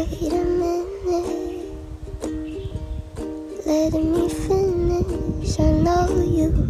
Wait a minute, letting me finish. I know you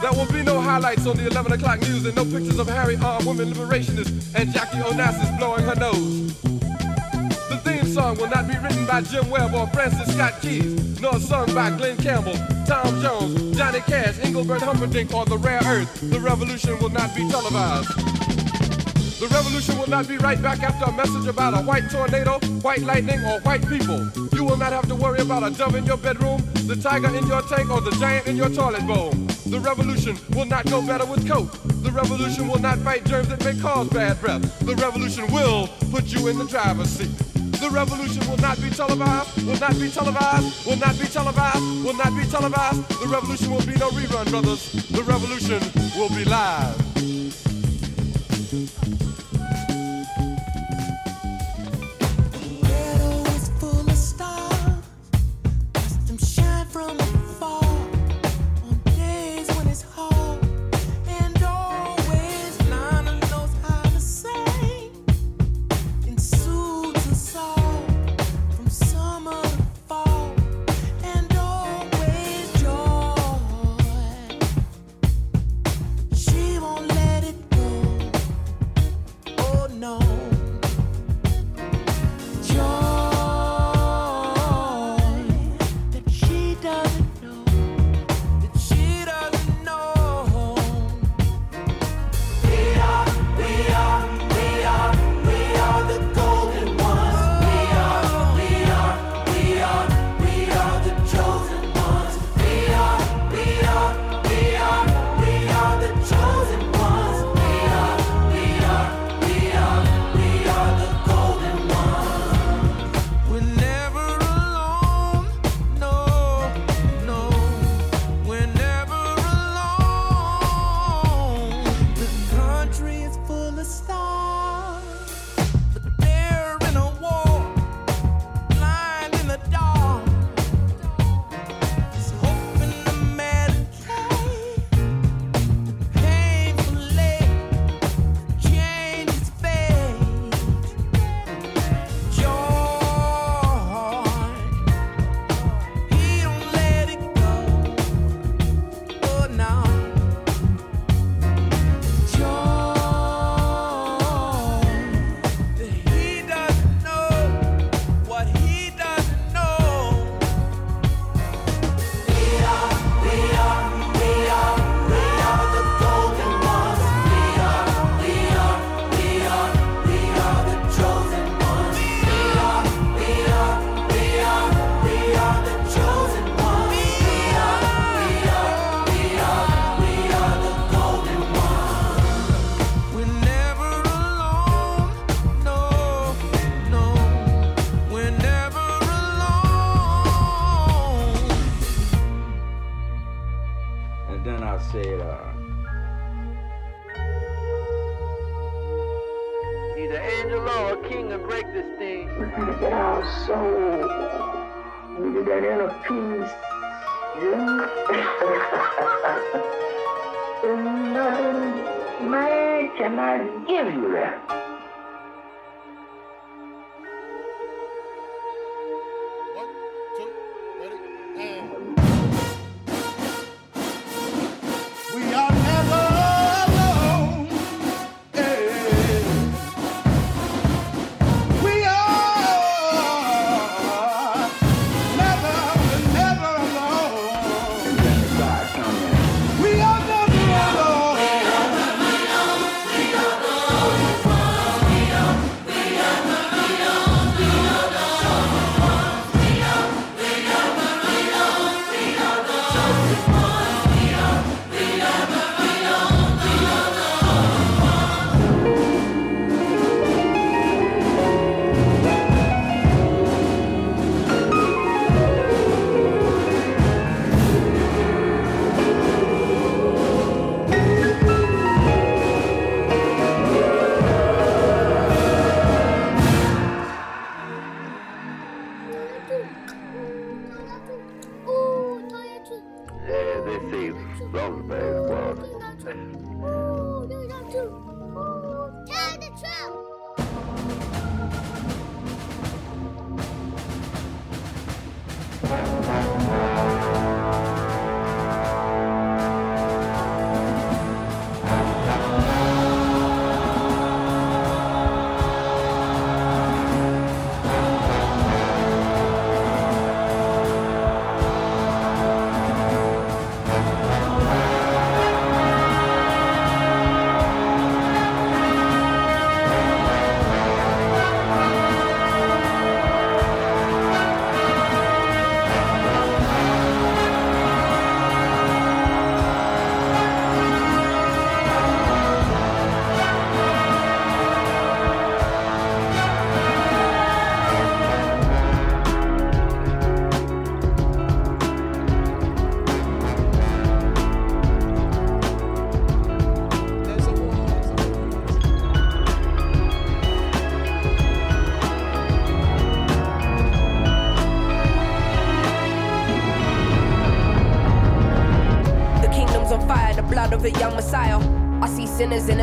There will be no highlights on the 11 o'clock news and no pictures of hairy armed women liberationists and Jackie Onassis blowing her nose. The theme song will not be written by Jim Webb or Francis Scott Keys, nor sung by Glen Campbell, Tom Jones, Johnny Cash, Engelbert Humperdinck, or The Rare Earth. The revolution will not be televised. The revolution will not be right back after a message about a white tornado, white lightning, or white people. You will not have to worry about a dove in your bedroom, the tiger in your tank, or the giant in your toilet bowl. The revolution will not go better with coke. The revolution will not fight germs that may cause bad breath. The revolution will put you in the driver's seat. The revolution will not be televised, will not be televised, will not be televised, will not be televised. The revolution will be no rerun, brothers. The revolution will be live.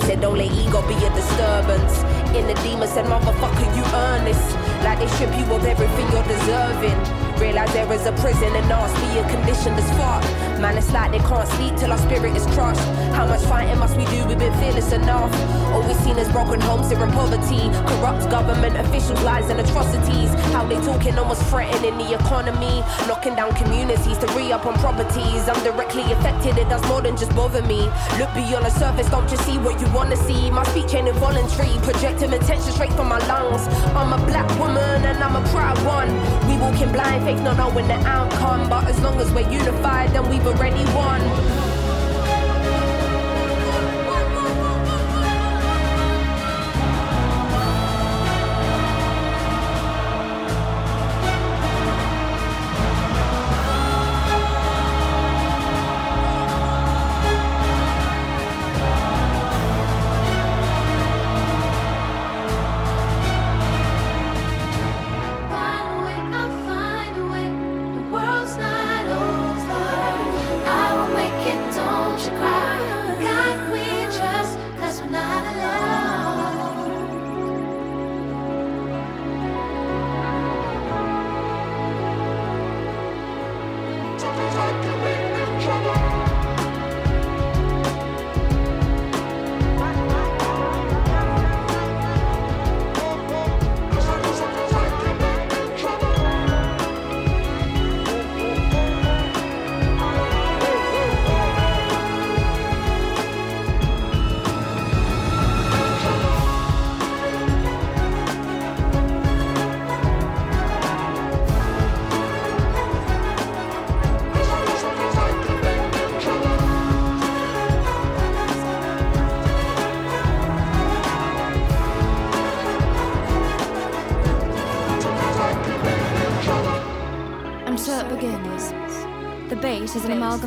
Said, don't let ego be a disturbance. In the demon said, motherfucker, you earn this. Like they strip you of everything you're deserving. Realize there is a prison and us being conditioned as fuck. Man, it's like they can't sleep till our spirit is crushed. How much fighting must we do? We've been fearless enough. Always seen is broken homes here in poverty. Corrupt government officials, lies and atrocities. How they talking almost threatening the economy. Knocking down communities to re up on properties. I'm directly affected, it does more than just bother me. Look beyond the surface, don't just see what you wanna see. My speech ain't involuntary, projecting attention straight from my lungs. I'm a black woman and I'm a proud one. We walking blind, faith not knowing the outcome. But as long as we're unified, then we've already won.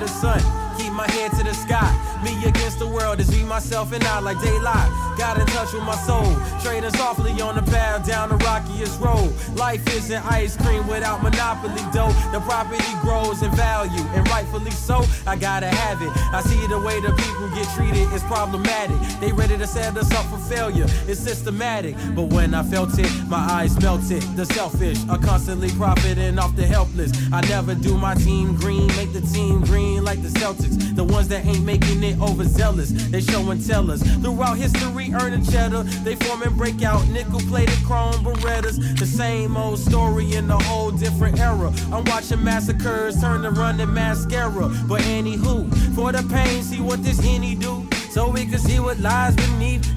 The sun, keep my head to the sky. Me against the world is me, myself, and I like daylight. Got in touch with my soul, trading softly on the path down the rockiest road. Life isn't ice cream without monopoly dough. The property grows in value, and rightfully so. I gotta have it. I see the way the people get treated is problematic. They ready to set us up for failure. It's systematic, but when I felt it, my eyes melted. The selfish are constantly profiting off the helpless. I never do my team green, make the team green like the Celtics. The ones that ain't making it overzealous, they show and tell us. Throughout history, earning cheddar, they form and break out nickel plated chrome Berettas. The same old story in a whole different era. I'm watching massacres turn to running mascara. But anywho, for the pain, see what this henny do. So we can see what lies beneath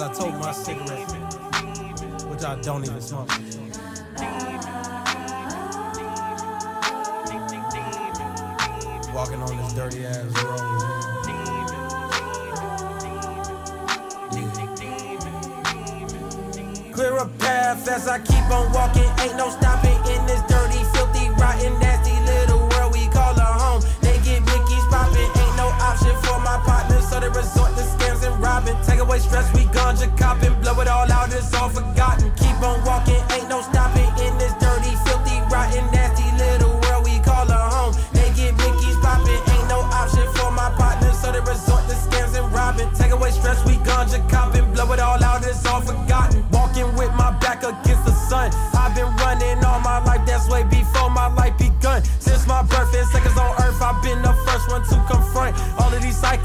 As I told my cigarette, which I don't even smoke. Walking on this dirty ass road. Clear a path as I keep on walking. Ain't no stopping in this dirty, filthy, rotten, nasty little world we call a home. They get blickies popping, ain't no option for my partners, so they resort to scams and robbing. Take away stress, we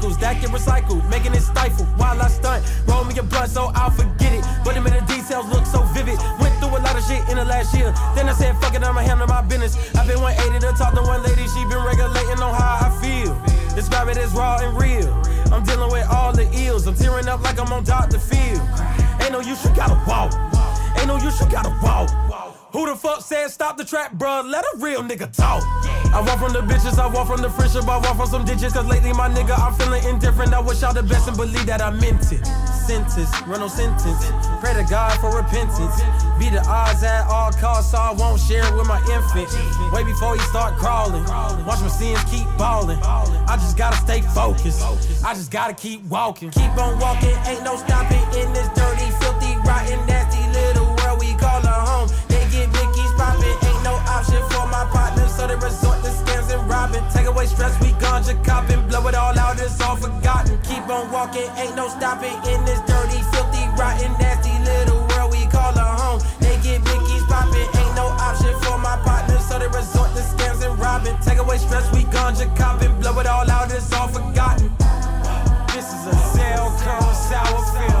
cycles that get recycled, making it stifle while I stunt. Roll me a blunt so I'll forget it, but the minute details look so vivid. Went through a lot of shit in the last year, then I said fuck it, I'ma handle my business. I've been 180 to talk to one lady, she been regulating on how I feel. Describe it as raw and real. I'm dealing with all the ills, I'm tearing up like I'm on Dr. Phil. Ain't no use, you gotta walk. Ain't no use, you gotta walk. Who the fuck said stop the trap, bruh? Let a real nigga talk. I walk from the bitches, I walk from the friendship, I walk from some ditches. Cause lately, my nigga, I'm feeling indifferent. I wish y'all the best and believe that I meant it. Sentence, run no sentence. Pray to God for repentance. Be the odds at all costs, so I won't share it with my infant. Way before he start crawling. Watch my sins keep balling. I just gotta stay focused. I just gotta keep walking. Keep on walking, ain't no stopping in this dirty, filthy, rotten, nasty little world we call a home. They get Mickey's popping, ain't no option for my partners, so they resort robbing. Take away stress, we ganja copping, blow it all out, it's all forgotten. Keep on walking, ain't no stopping in this dirty, filthy, rotten, nasty little world we call a home. They get Mickey's popping, ain't no option for my partners, so they resort to scams and robbing. Take away stress, we ganja copping, blow it all out, it's all forgotten. This is a cell cone sour film.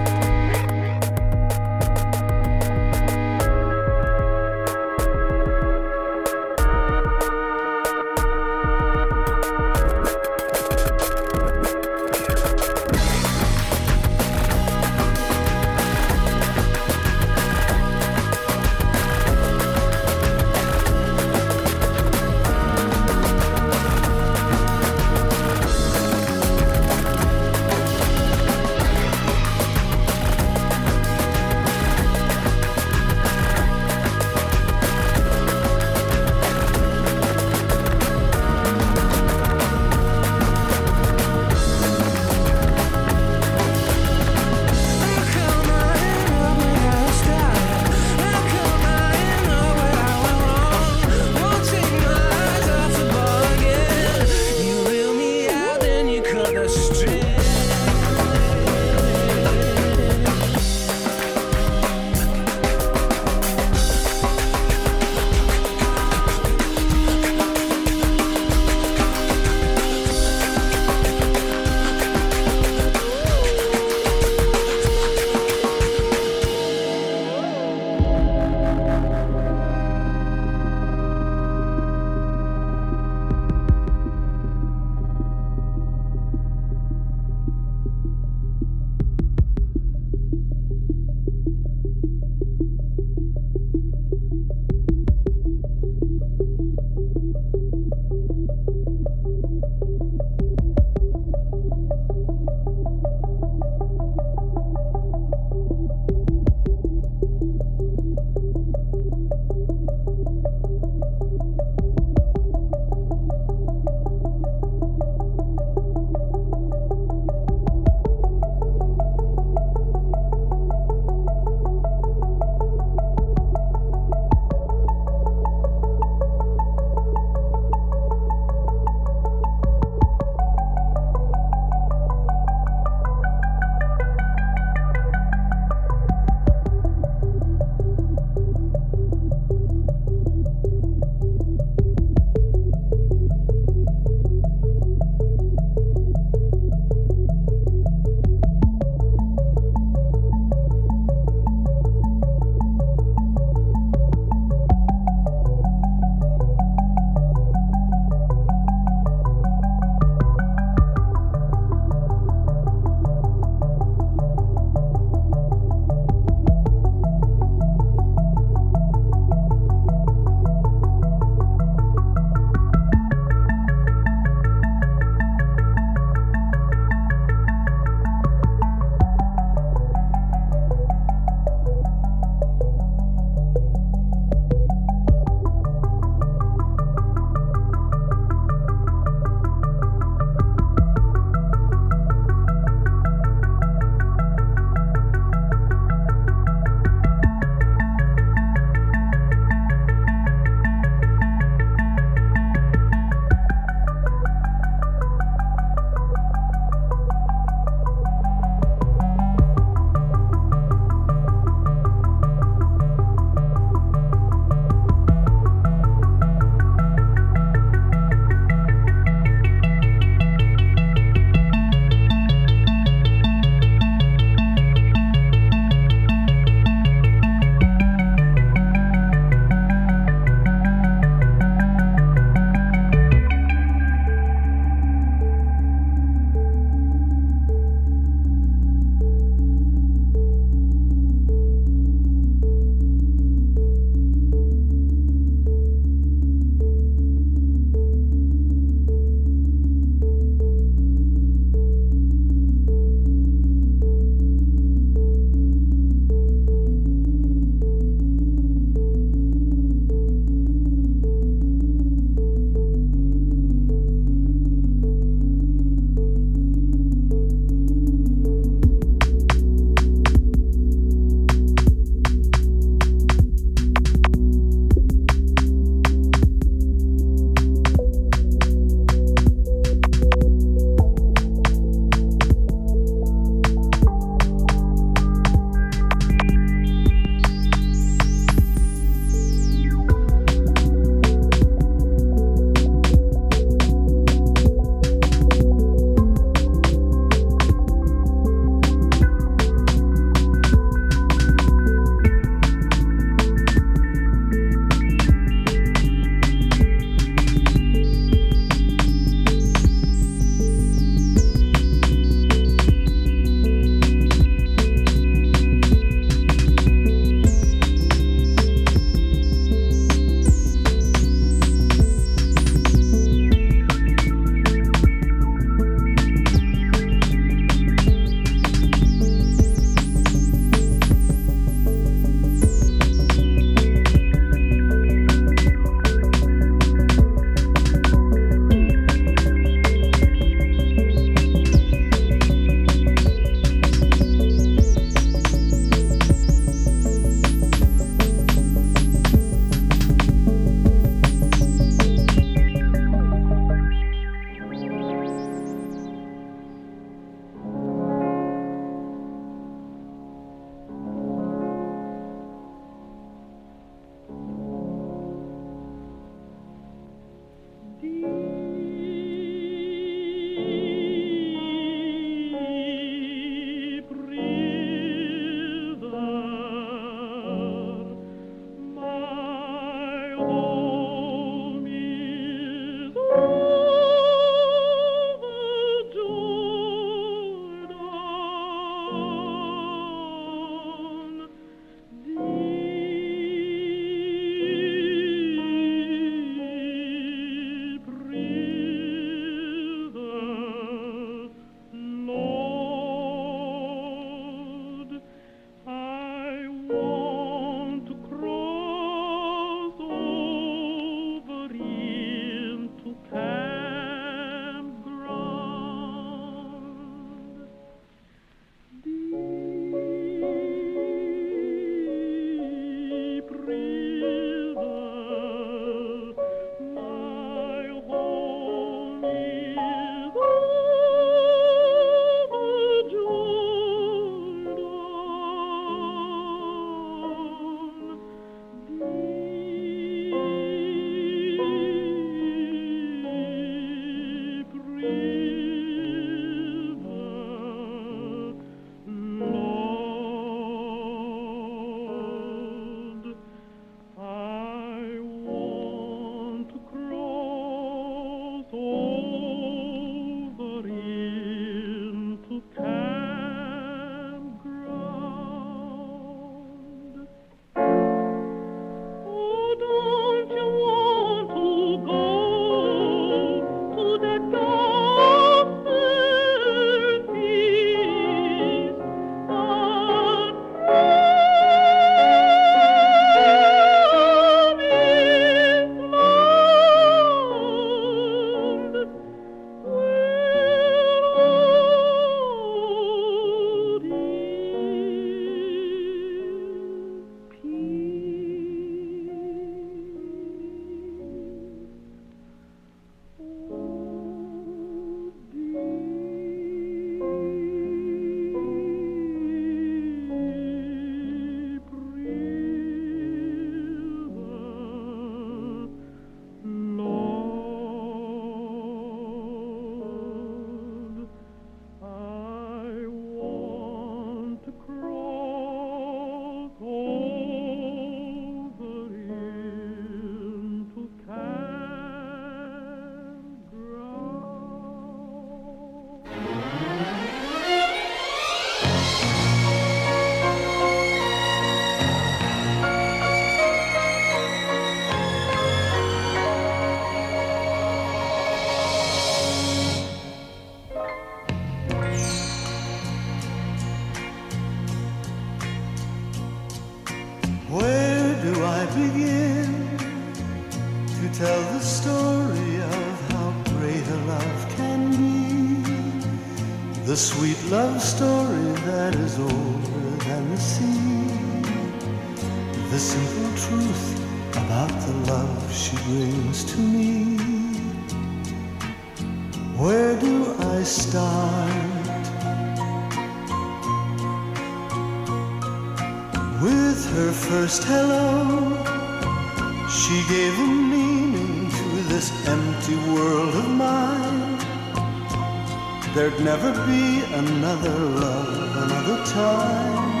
time.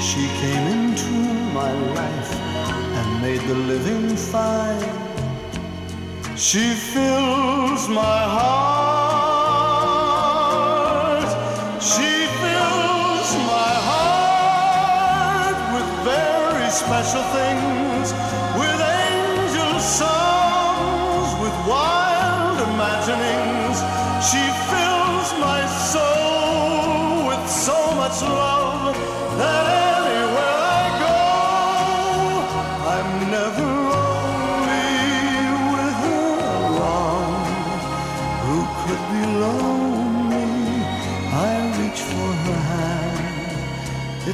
She came into my life and made the living fine. She fills my heart. She fills my heart with very special things, with angel songs.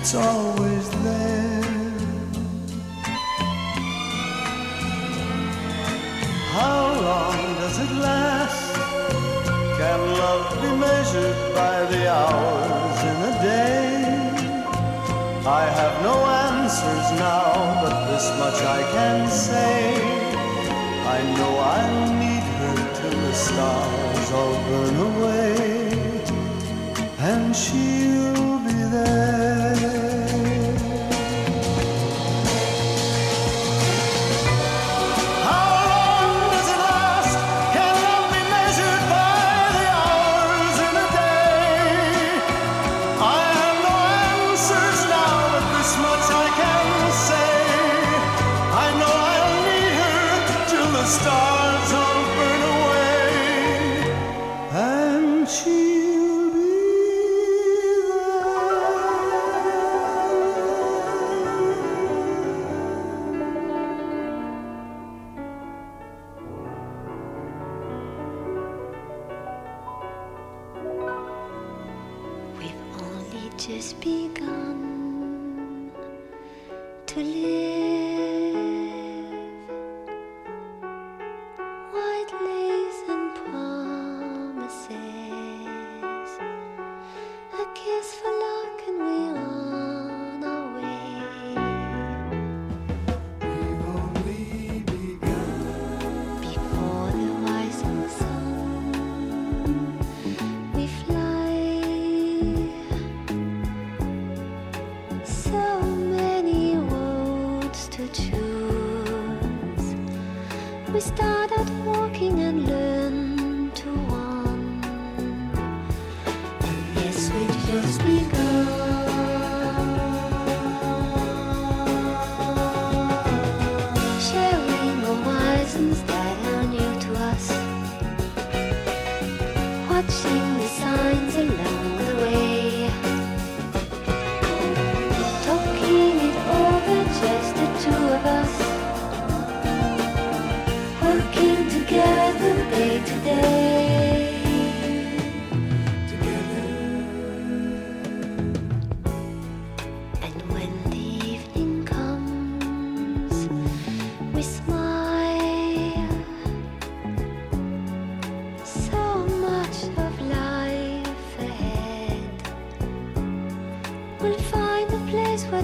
It's always there. How long does it last? Can love be measured by the hours in a day? I have no answers now, but this much I can say. I know I'll need her till the stars all burn away, and she'll be there.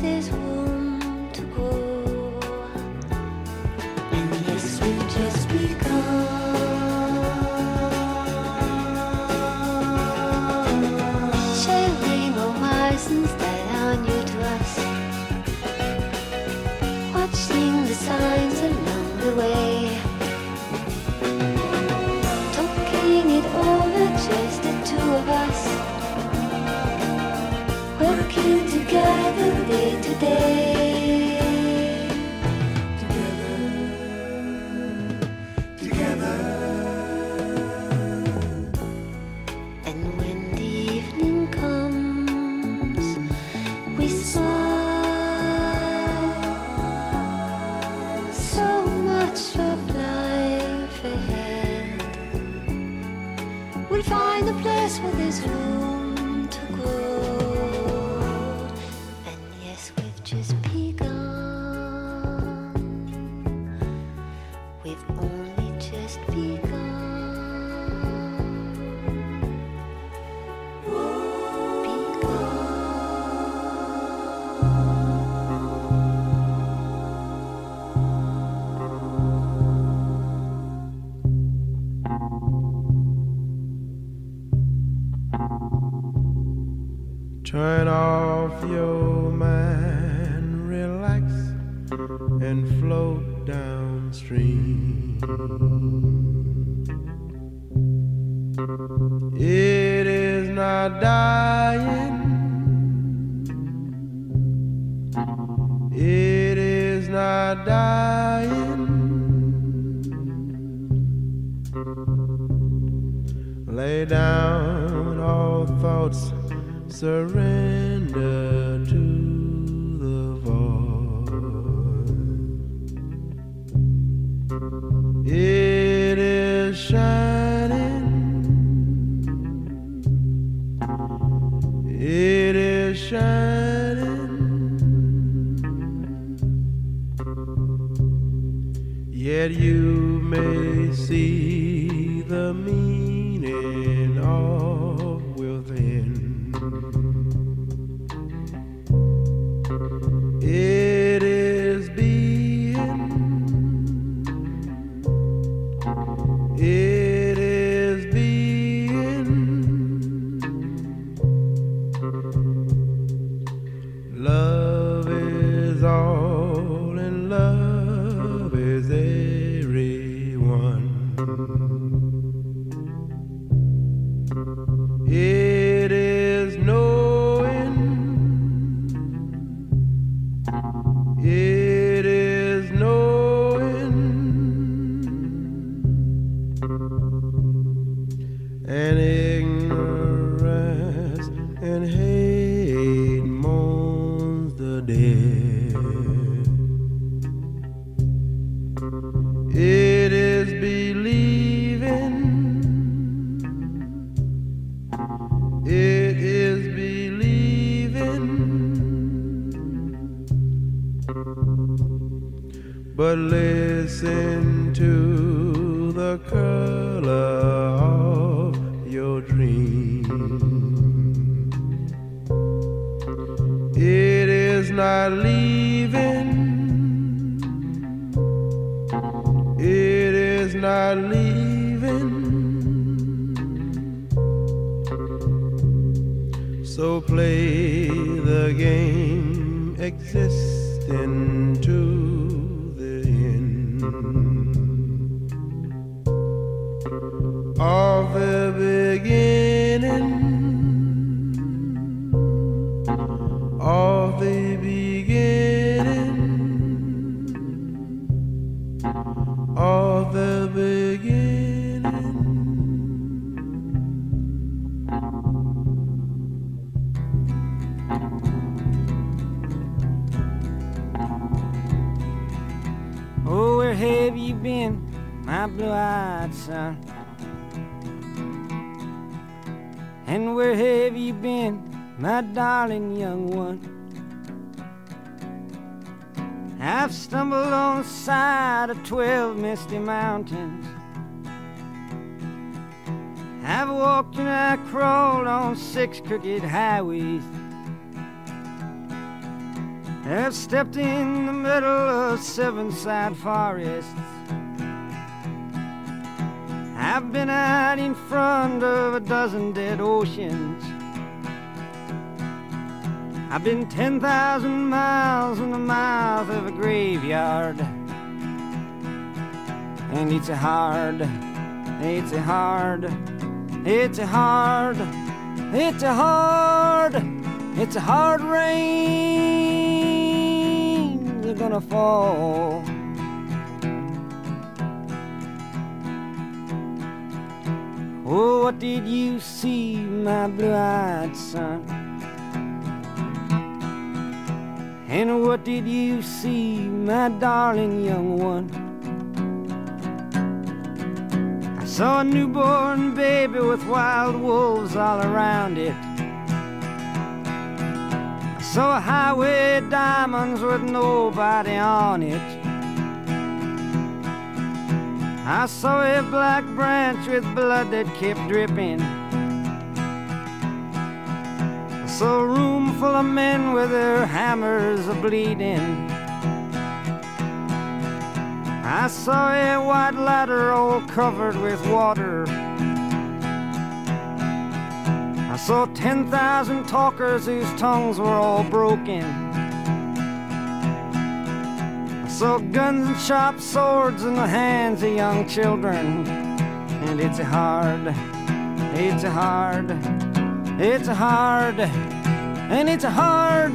this world. 夜 forests. I've been out in front of a dozen dead oceans. I've been 10,000 miles in the mouth of a graveyard. And it's a hard, it's a hard, it's a hard, it's a hard, it's a hard rain. You're gonna fall. Oh, what did you see, my blue-eyed son? And what did you see, my darling young one? I saw a newborn baby with wild wolves all around it. A highway diamonds with nobody on it. I saw a black branch with blood that kept dripping. I saw a room full of men with their hammers a bleeding. I saw a white ladder all covered with water. I saw 10,000 talkers whose tongues were all broken. I saw guns and sharp swords in the hands of young children. And it's hard, it's hard, it's hard, and it's hard,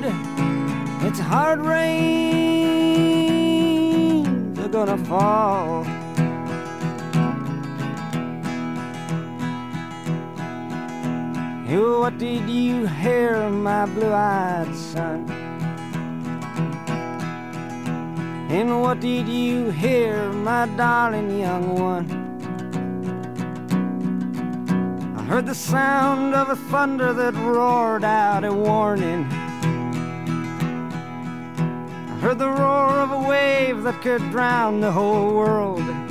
it's hard rain. They're gonna fall. You, what did you hear, my blue-eyed son? And what did you hear, my darling young one? I heard the sound of a thunder that roared out a warning. I heard the roar of a wave that could drown the whole world.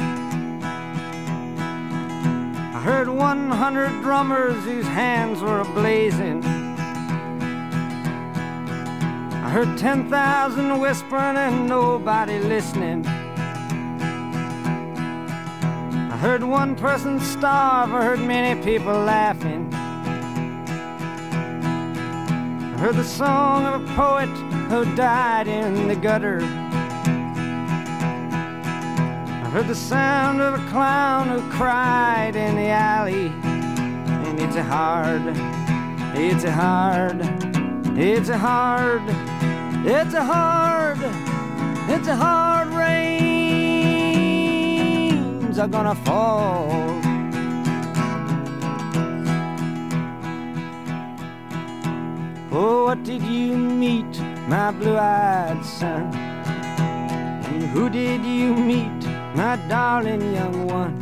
Heard 100 drummers whose hands were ablazing. I heard 10,000 whispering and nobody listening. I heard one person starve, I heard many people laughing. I heard the song of a poet who died in the gutter. Heard the sound of a clown who cried in the alley. And it's a hard, it's a hard, it's a hard, it's a hard, it's a hard rains are gonna fall. Oh, what did you meet, my blue-eyed son? And who did you meet, my darling young one?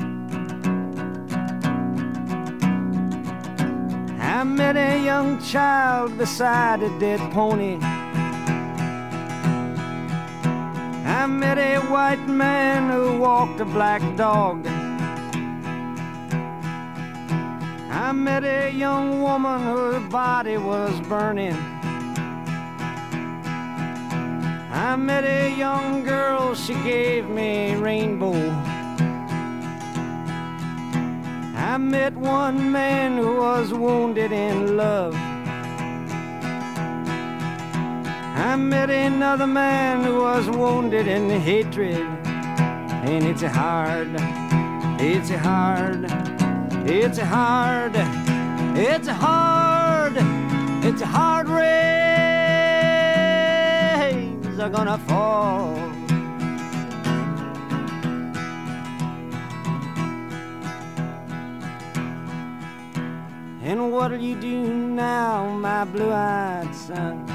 I met a young child beside a dead pony. I met a white man who walked a black dog. I met a young woman whose body was burning. I met a young girl, she gave me a rainbow. I met one man who was wounded in love. I met another man who was wounded in hatred. And it's hard, it's hard, it's hard, it's hard, it's a hard rains are gonna fall. And what'll you do now, my blue-eyed son?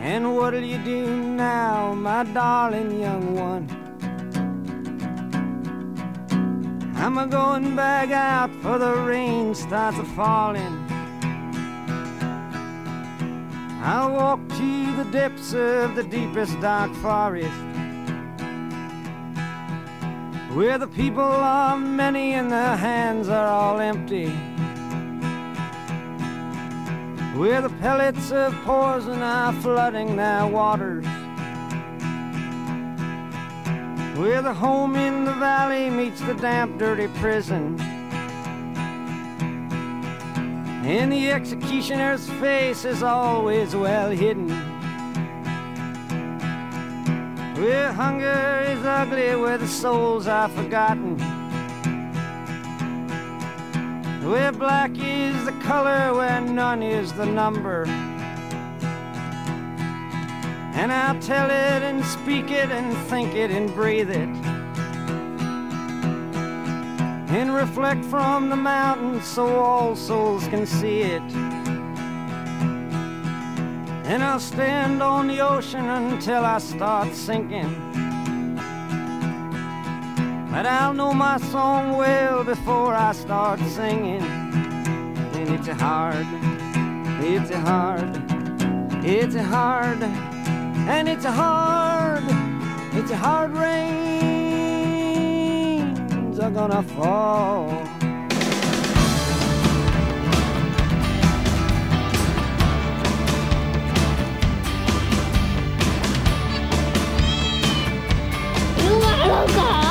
And what'll you do now, my darling young one? I'm a going back out for the rain starts a falling. I'll walk to the depths of the deepest dark forest. Where the people are many and their hands are all empty. Where the pellets of poison are flooding their waters. Where the home in the valley meets the damp, dirty prison. And the executioner's face is always well hidden. Where hunger is ugly, where the souls are forgotten. Where black is the color, where none is the number. And I'll tell it and speak it and think it and breathe it. And reflect from the mountains so all souls can see it. And I'll stand on the ocean until I start sinking. But I'll know my song well before I start singing. And it's hard, it's hard, it's hard, and it's hard, it's a hard rains are gonna fall. You to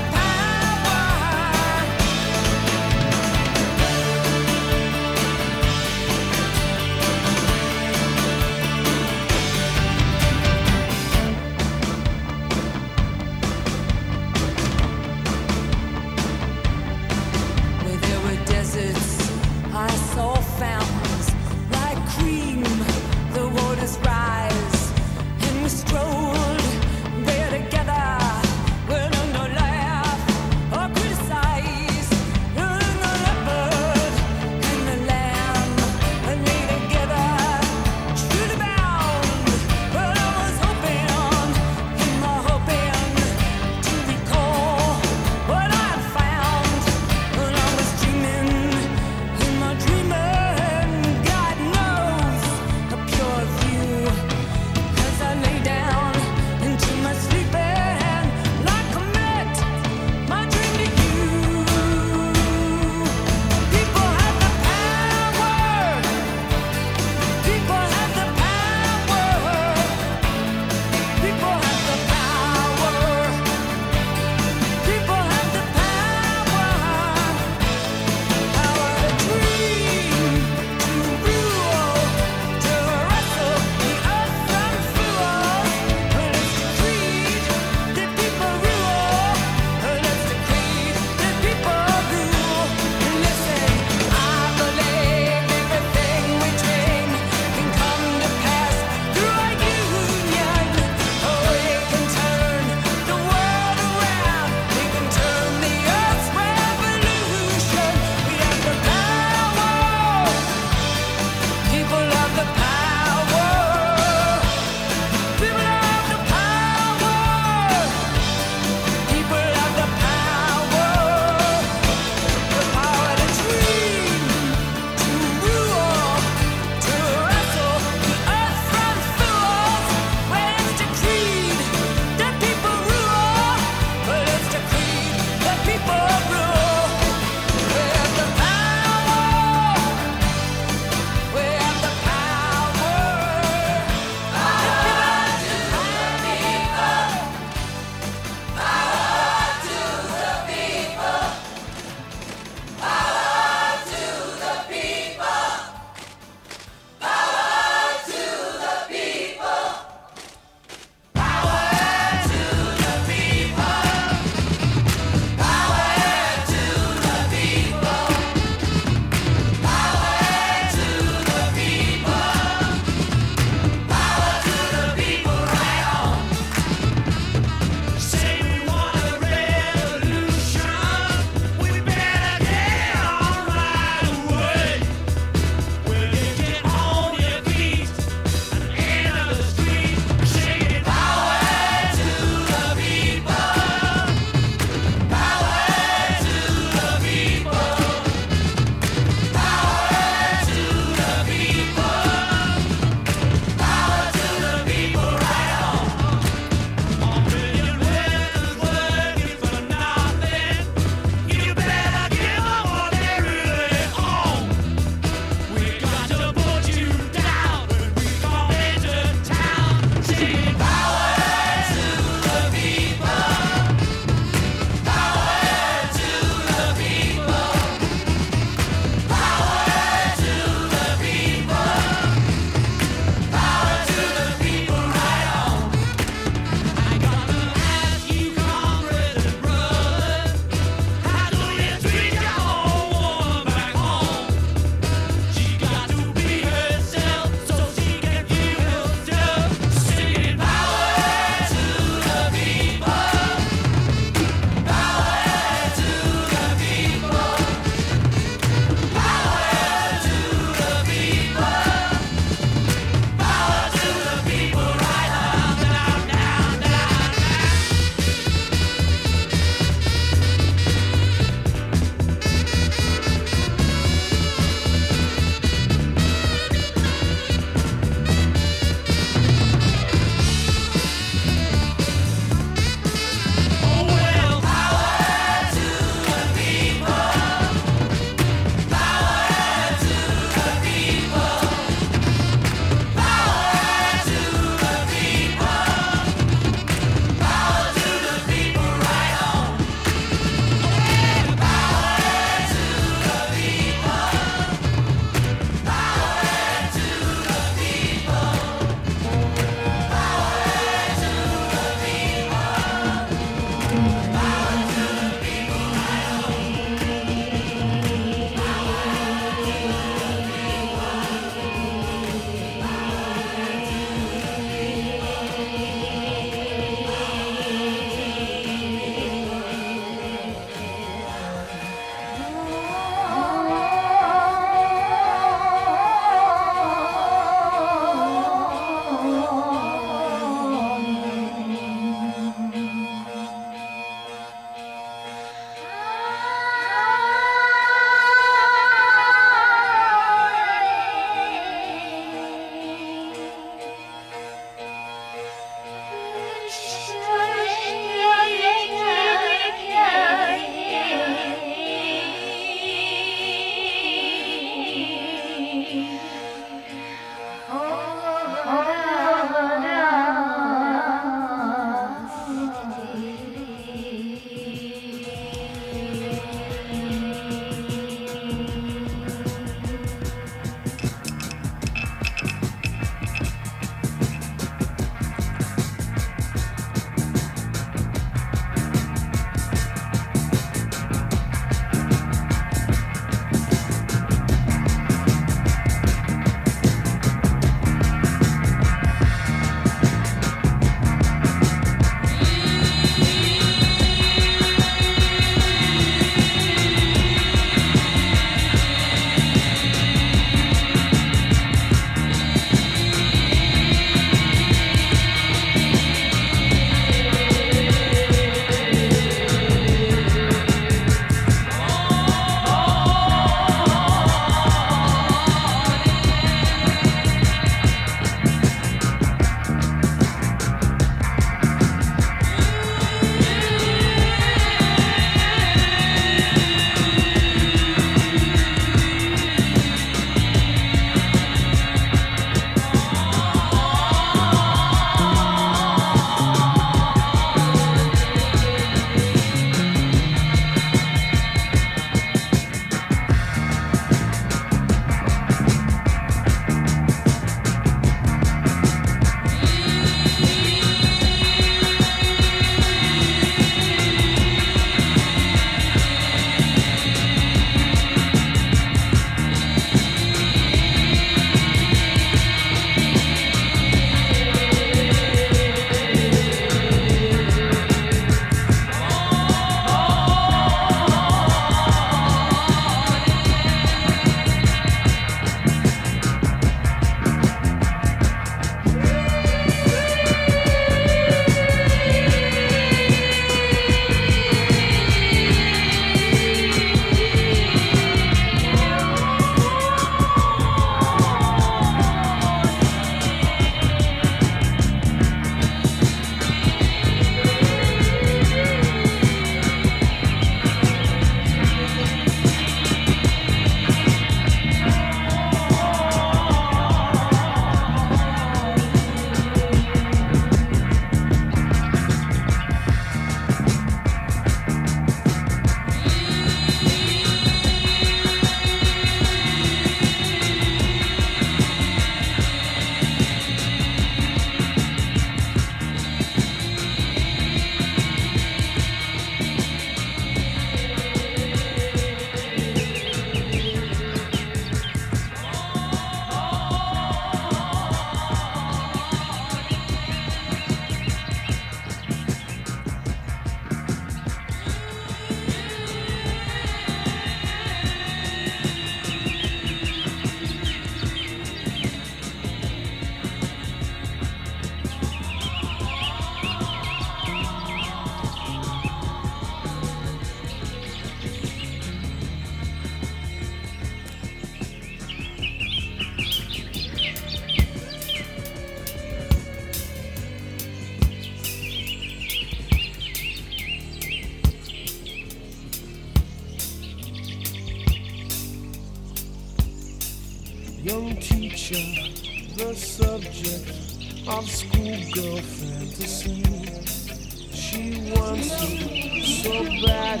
so bad,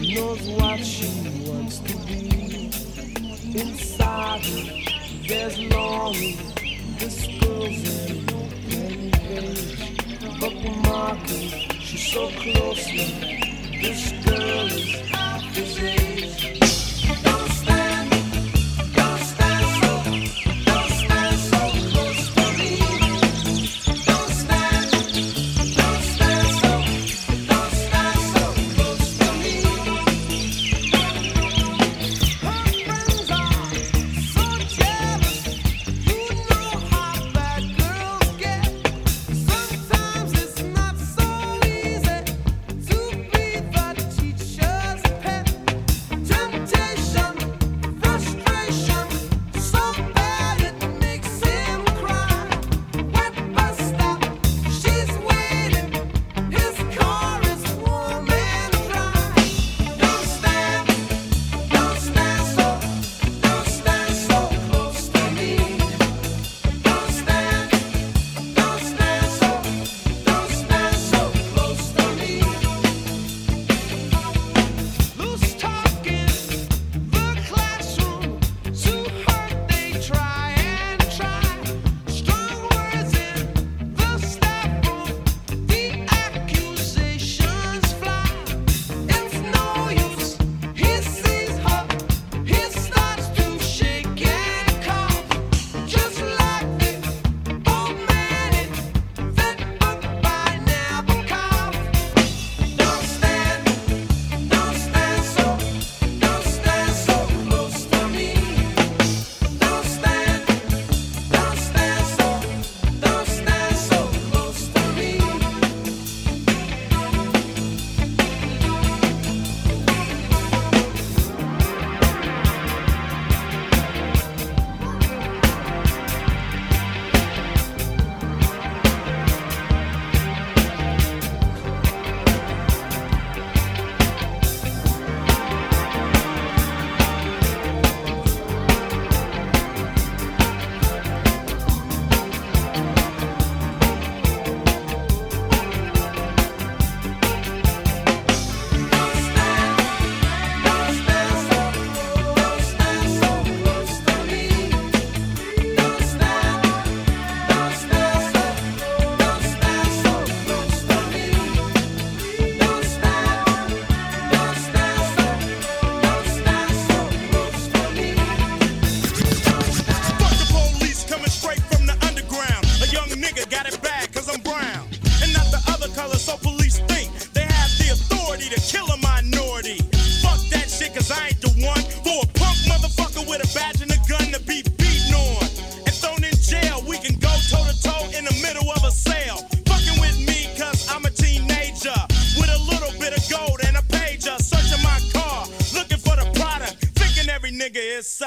knows what she wants to be. Inside her, there's longing. This girl's in open rage. But Marco, she's so close now. This girl is out his age.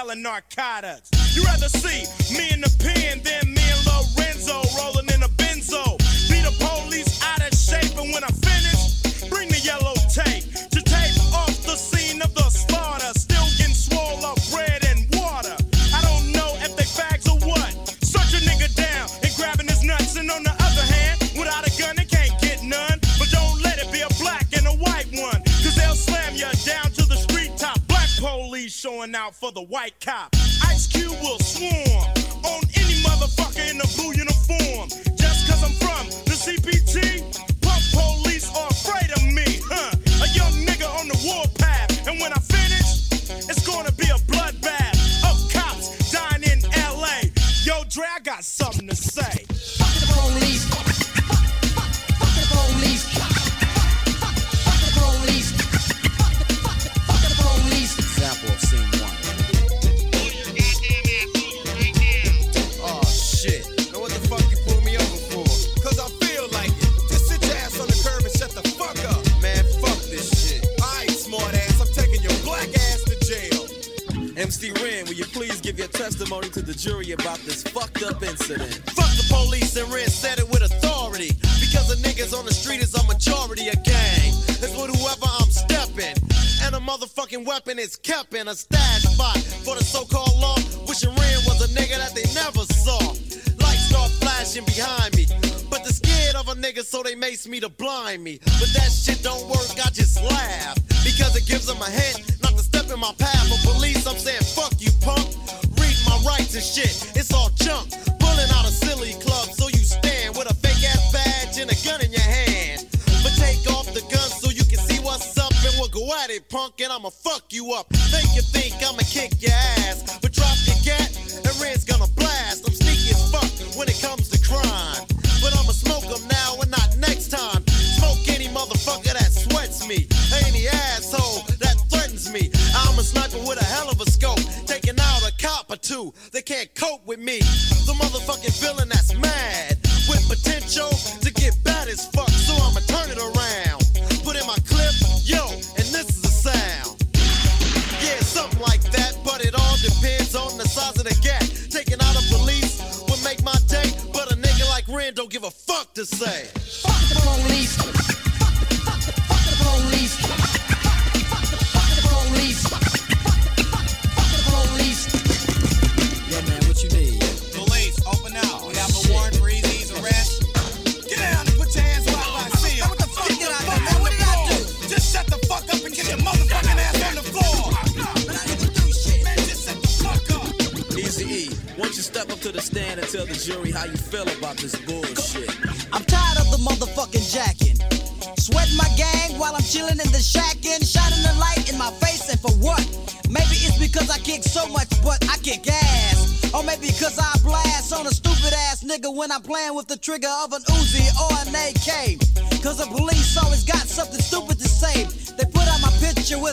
selling narcotics. You rather see me in the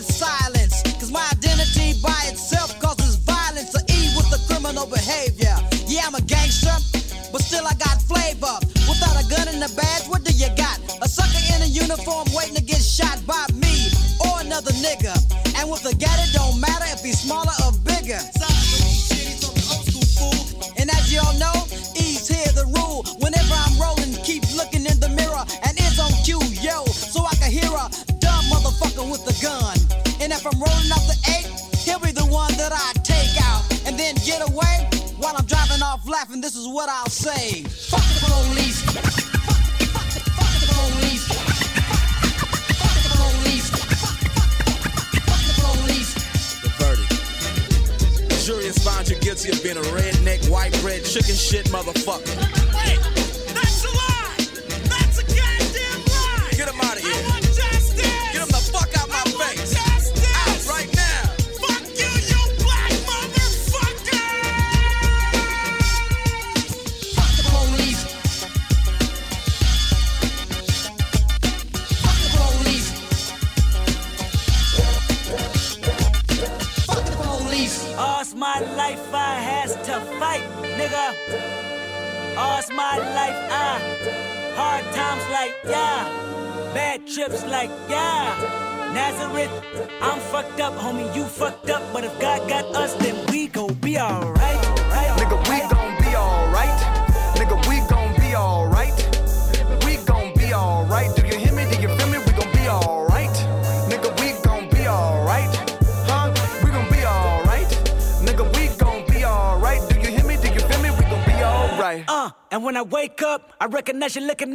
side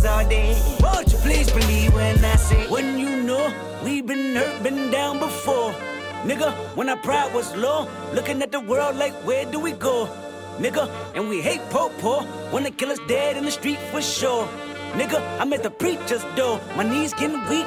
us all day. Won't you please believe when I say, when you know we've been hurt, been down before. Nigga, when our pride was low, looking at the world like, where do we go? Nigga, and we hate po-po, wanna kill us dead in the street for sure. Nigga, I'm at the preacher's door, my knees getting weak.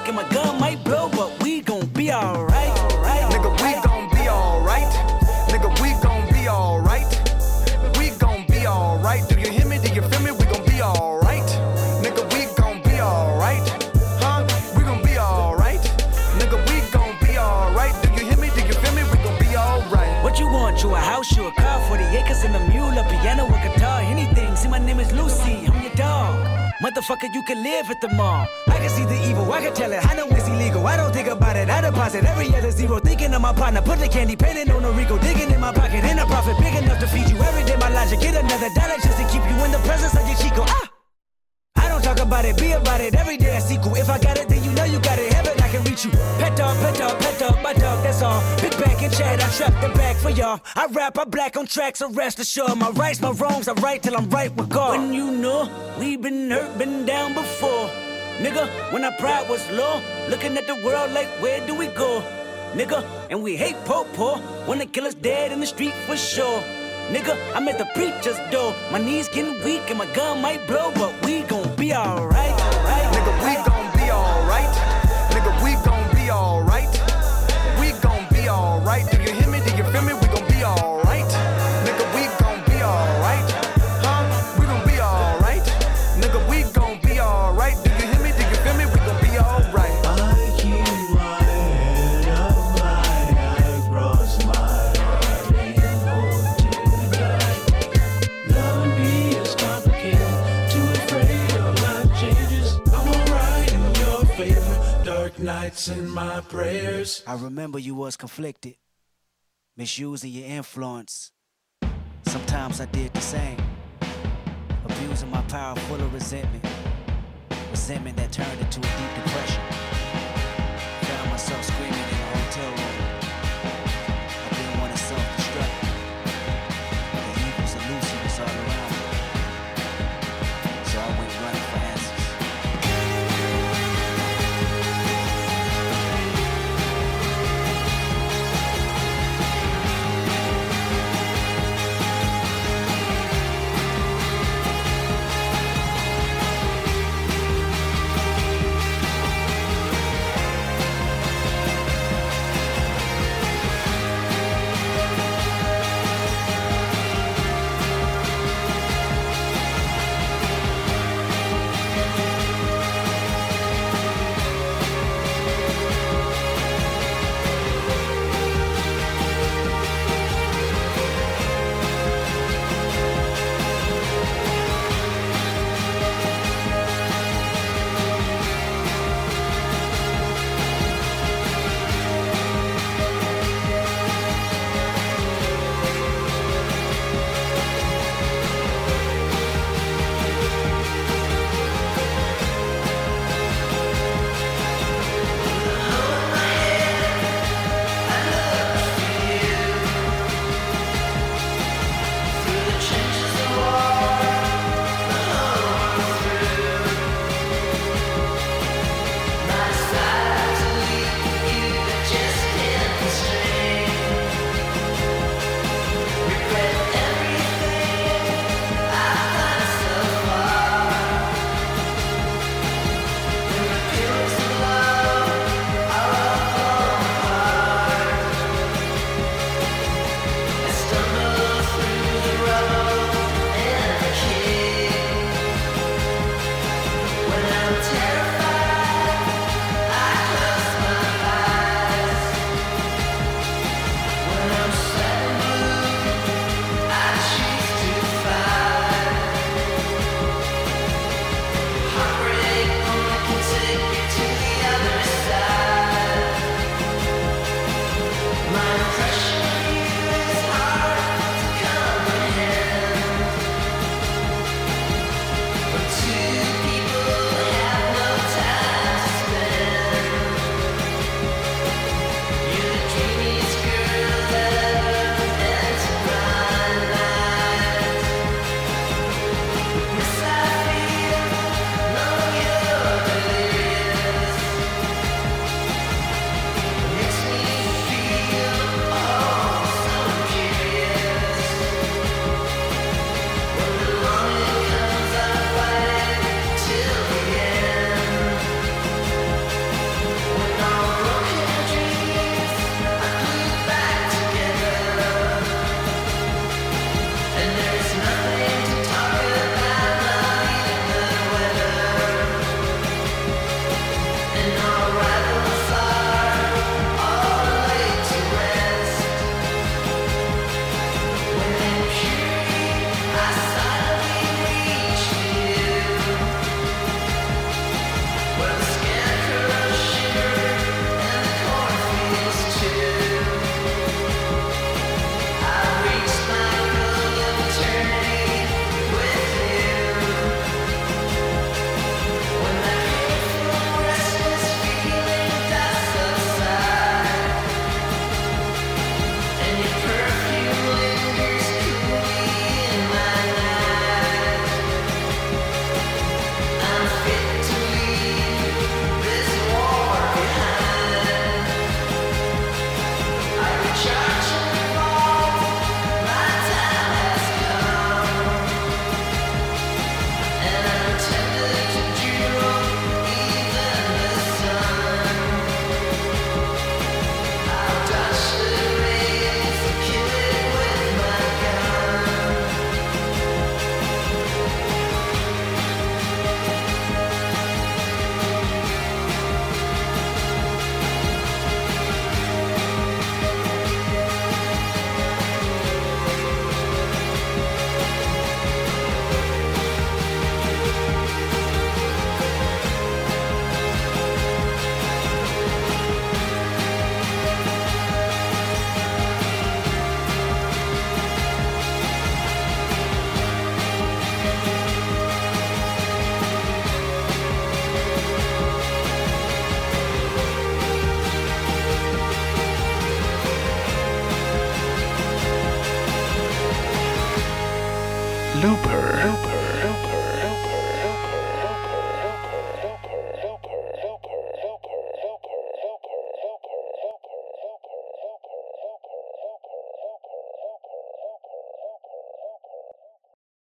Put the candy painting on a Rico. Digging in my pocket, in a profit big enough to feed you every day. My logic, get another dollar just to keep you in the presence of your Chico. Ah! I don't talk about it, be about it. Every day I sequel. If I got it, then you know you got it. Heaven, I can reach you. Pet dog, pet dog, pet dog, my dog, that's all. Big back and chat, I trap the back for y'all. I rap, I black on tracks, so rest assured. My rights, my wrongs, I right till I'm right with God. When you know we been hurt, been down before. Nigga, when our pride was low, looking at the world like, where do we go? Nigga, and we hate po po, wanna kill us dead in the street for sure. Nigga, I'm at the preacher's door. My knees getting weak and my gun might blow, but we gon' be alright. My prayers. I remember you was conflicted, misusing your influence. Sometimes I did the same, abusing my power full of resentment, resentment that turned into a deep depression. Found myself screaming